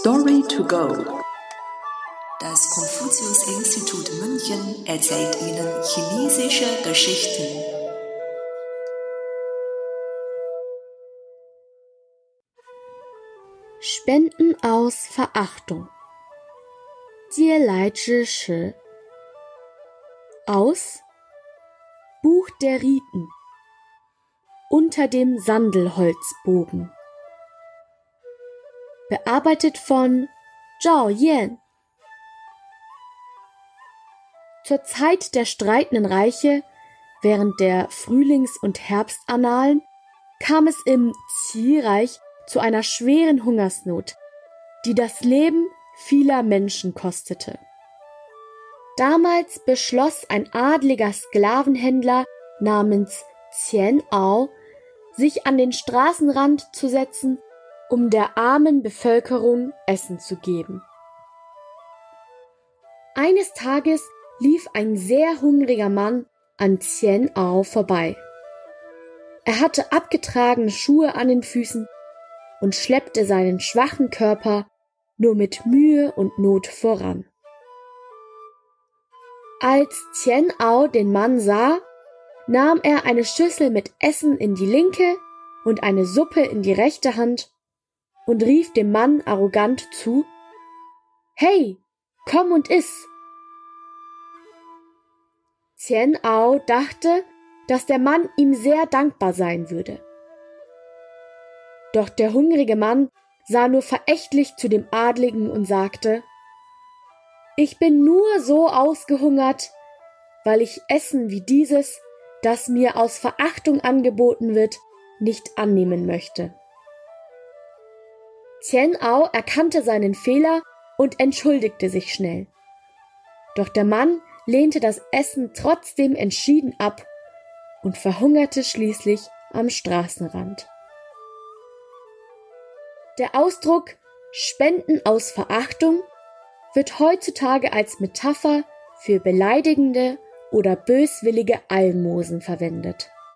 Story to go. Das Konfuzius-Institut München erzählt Ihnen chinesische Geschichten. Spenden aus Verachtung. Jielai Zhi Aus Buch der Riten. Unter dem Sandelholzbogen bearbeitet von Zhao Yan. Zur Zeit der streitenden Reiche, während der Frühlings- und Herbstannalen, kam es im Qi-Reich zu einer schweren Hungersnot, die das Leben vieler Menschen kostete. Damals beschloss ein adliger Sklavenhändler namens Qian Ao, sich an den Straßenrand zu setzen um der armen Bevölkerung Essen zu geben. Eines Tages lief ein sehr hungriger Mann an Qian Ao vorbei. Er hatte abgetragene Schuhe an den Füßen und schleppte seinen schwachen Körper nur mit Mühe und Not voran. Als Qian Ao den Mann sah, nahm er eine Schüssel mit Essen in die linke und eine Suppe in die rechte Hand und rief dem Mann arrogant zu Hey, komm und iss. Xian Ao dachte, dass der Mann ihm sehr dankbar sein würde. Doch der hungrige Mann sah nur verächtlich zu dem Adligen und sagte Ich bin nur so ausgehungert, weil ich Essen wie dieses, das mir aus Verachtung angeboten wird, nicht annehmen möchte. Qian Ao erkannte seinen Fehler und entschuldigte sich schnell. Doch der Mann lehnte das Essen trotzdem entschieden ab und verhungerte schließlich am Straßenrand. Der Ausdruck Spenden aus Verachtung wird heutzutage als Metapher für beleidigende oder böswillige Almosen verwendet.